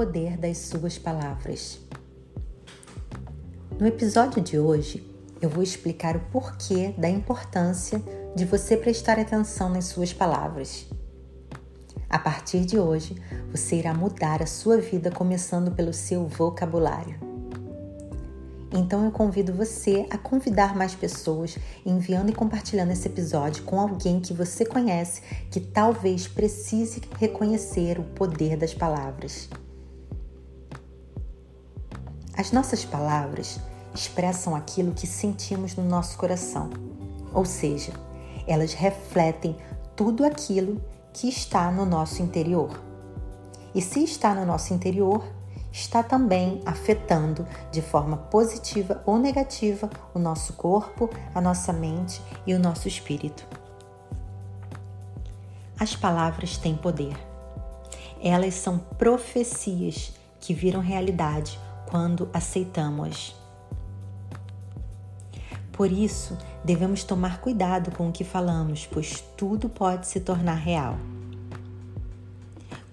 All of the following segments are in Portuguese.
Poder das suas palavras. No episódio de hoje, eu vou explicar o porquê da importância de você prestar atenção nas suas palavras. A partir de hoje, você irá mudar a sua vida começando pelo seu vocabulário. Então eu convido você a convidar mais pessoas, enviando e compartilhando esse episódio com alguém que você conhece que talvez precise reconhecer o poder das palavras. As nossas palavras expressam aquilo que sentimos no nosso coração, ou seja, elas refletem tudo aquilo que está no nosso interior. E se está no nosso interior, está também afetando de forma positiva ou negativa o nosso corpo, a nossa mente e o nosso espírito. As palavras têm poder. Elas são profecias que viram realidade quando aceitamos. Por isso, devemos tomar cuidado com o que falamos, pois tudo pode se tornar real.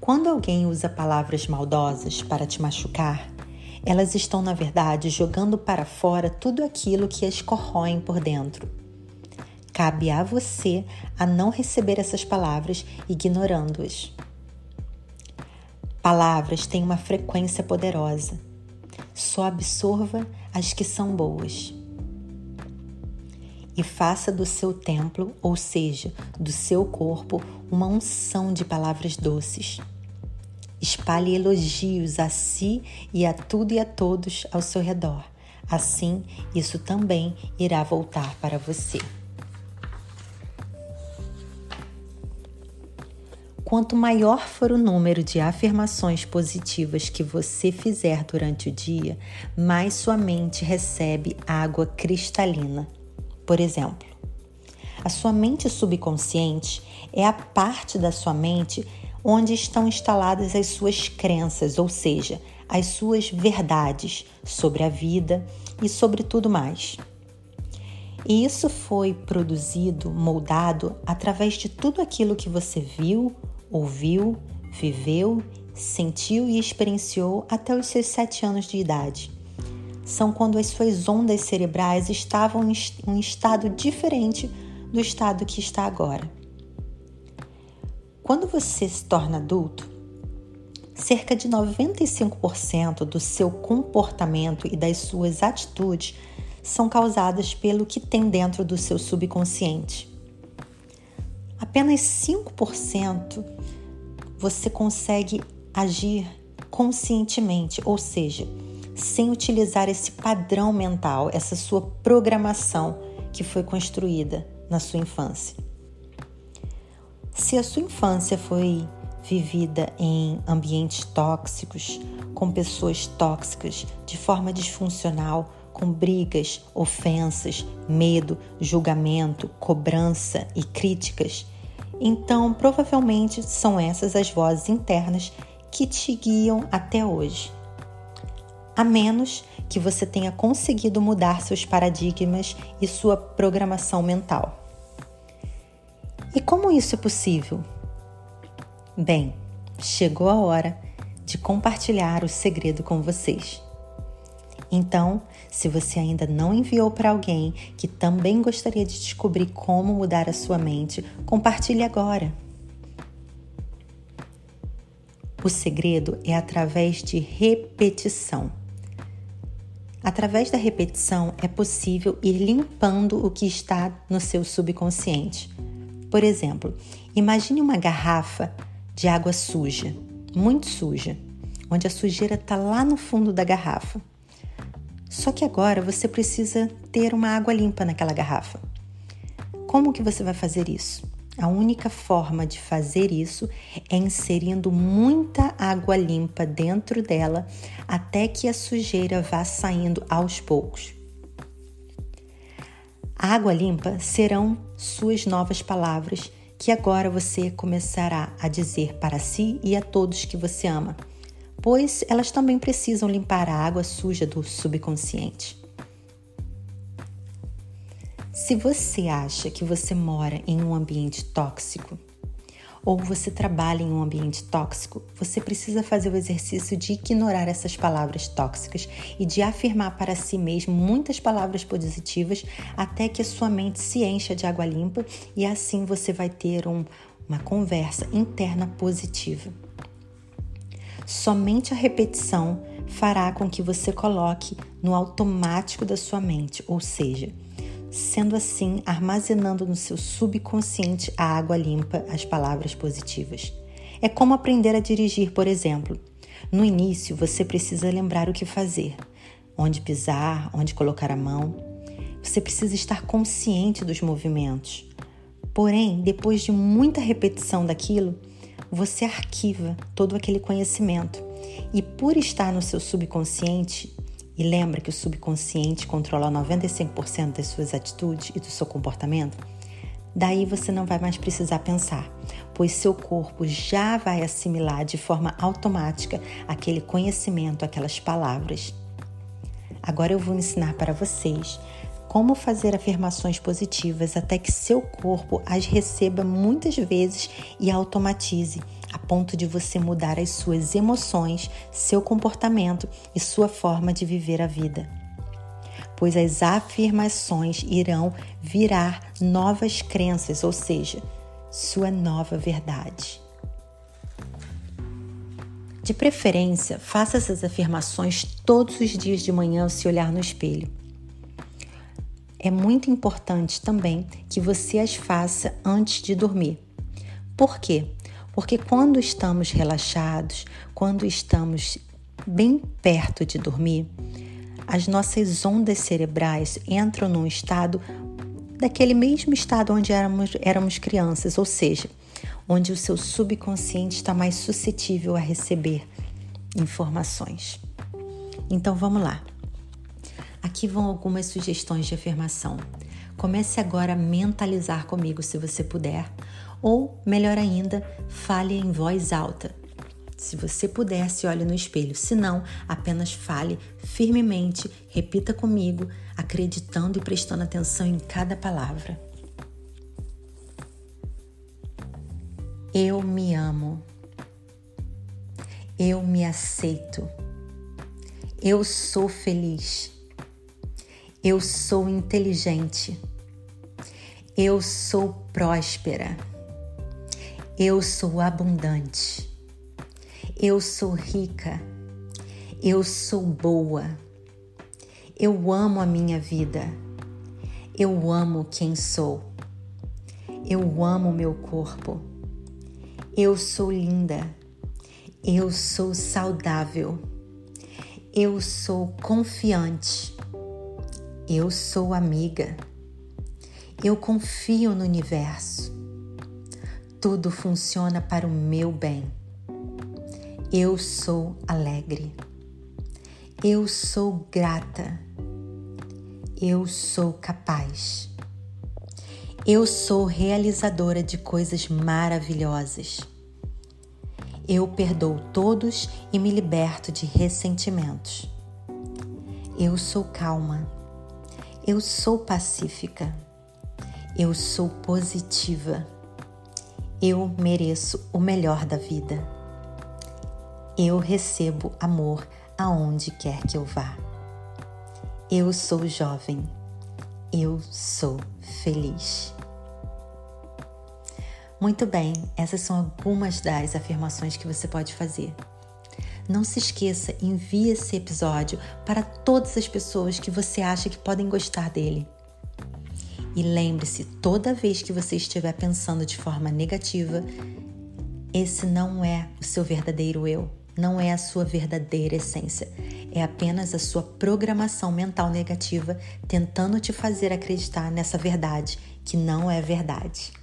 Quando alguém usa palavras maldosas para te machucar, elas estão, na verdade, jogando para fora tudo aquilo que as corroem por dentro. Cabe a você a não receber essas palavras ignorando-as. Palavras têm uma frequência poderosa. Só absorva as que são boas e faça do seu templo, ou seja, do seu corpo, uma unção de palavras doces. Espalhe elogios a si e a tudo e a todos ao seu redor. Assim, isso também irá voltar para você. Quanto maior for o número de afirmações positivas que você fizer durante o dia, mais sua mente recebe água cristalina. Por exemplo, a sua mente subconsciente é a parte da sua mente onde estão instaladas as suas crenças, ou seja, as suas verdades sobre a vida e sobre tudo mais. E isso foi produzido, moldado através de tudo aquilo que você viu, ouviu, viveu, sentiu e experienciou até os seus sete anos de idade são quando as suas ondas cerebrais estavam em um estado diferente do estado que está agora. Quando você se torna adulto, cerca de 95% do seu comportamento e das suas atitudes são causadas pelo que tem dentro do seu subconsciente. Apenas 5% você consegue agir conscientemente, ou seja, sem utilizar esse padrão mental, essa sua programação que foi construída na sua infância. Se a sua infância foi vivida em ambientes tóxicos, com pessoas tóxicas, de forma disfuncional, com brigas, ofensas, medo, julgamento, cobrança e críticas, então provavelmente são essas as vozes internas que te guiam até hoje a menos que você tenha conseguido mudar seus paradigmas e sua programação mental. E como isso é possível? Bem, chegou a hora de compartilhar o segredo com vocês. Então, se você ainda não enviou para alguém que também gostaria de descobrir como mudar a sua mente, compartilhe agora. O segredo é através de repetição. Através da repetição é possível ir limpando o que está no seu subconsciente. Por exemplo, imagine uma garrafa de água suja, muito suja, onde a sujeira está lá no fundo da garrafa. Só que agora você precisa ter uma água limpa naquela garrafa. Como que você vai fazer isso? A única forma de fazer isso é inserindo muita água limpa dentro dela até que a sujeira vá saindo aos poucos. A água limpa serão suas novas palavras que agora você começará a dizer para si e a todos que você ama, pois elas também precisam limpar a água suja do subconsciente. Se você acha que você mora em um ambiente tóxico ou você trabalha em um ambiente tóxico, você precisa fazer o exercício de ignorar essas palavras tóxicas e de afirmar para si mesmo muitas palavras positivas até que a sua mente se encha de água limpa e assim você vai ter um, uma conversa interna positiva. Somente a repetição fará com que você coloque no automático da sua mente, ou seja, sendo assim armazenando no seu subconsciente a água limpa, as palavras positivas. É como aprender a dirigir, por exemplo. No início, você precisa lembrar o que fazer, onde pisar, onde colocar a mão. Você precisa estar consciente dos movimentos. Porém, depois de muita repetição daquilo, você arquiva todo aquele conhecimento. E por estar no seu subconsciente, e lembra que o subconsciente controla 95% das suas atitudes e do seu comportamento? Daí você não vai mais precisar pensar, pois seu corpo já vai assimilar de forma automática aquele conhecimento, aquelas palavras. Agora eu vou ensinar para vocês como fazer afirmações positivas até que seu corpo as receba muitas vezes e automatize a ponto de você mudar as suas emoções, seu comportamento e sua forma de viver a vida. Pois as afirmações irão virar novas crenças, ou seja, sua nova verdade. De preferência, faça essas afirmações todos os dias de manhã ao se olhar no espelho. É muito importante também que você as faça antes de dormir. Por quê? Porque quando estamos relaxados, quando estamos bem perto de dormir, as nossas ondas cerebrais entram num estado daquele mesmo estado onde éramos, éramos crianças, ou seja, onde o seu subconsciente está mais suscetível a receber informações. Então vamos lá. Aqui vão algumas sugestões de afirmação. Comece agora a mentalizar comigo se você puder, ou, melhor ainda, fale em voz alta. Se você puder, se olhe no espelho. Se não, apenas fale firmemente, repita comigo, acreditando e prestando atenção em cada palavra. Eu me amo. Eu me aceito. Eu sou feliz. Eu sou inteligente. Eu sou próspera. Eu sou abundante. Eu sou rica. Eu sou boa. Eu amo a minha vida. Eu amo quem sou. Eu amo meu corpo. Eu sou linda. Eu sou saudável. Eu sou confiante. Eu sou amiga. Eu confio no universo tudo funciona para o meu bem. Eu sou alegre. Eu sou grata. Eu sou capaz. Eu sou realizadora de coisas maravilhosas. Eu perdoo todos e me liberto de ressentimentos. Eu sou calma. Eu sou pacífica. Eu sou positiva. Eu mereço o melhor da vida. Eu recebo amor aonde quer que eu vá. Eu sou jovem. Eu sou feliz. Muito bem, essas são algumas das afirmações que você pode fazer. Não se esqueça, envie esse episódio para todas as pessoas que você acha que podem gostar dele. E lembre-se, toda vez que você estiver pensando de forma negativa, esse não é o seu verdadeiro eu, não é a sua verdadeira essência. É apenas a sua programação mental negativa tentando te fazer acreditar nessa verdade que não é verdade.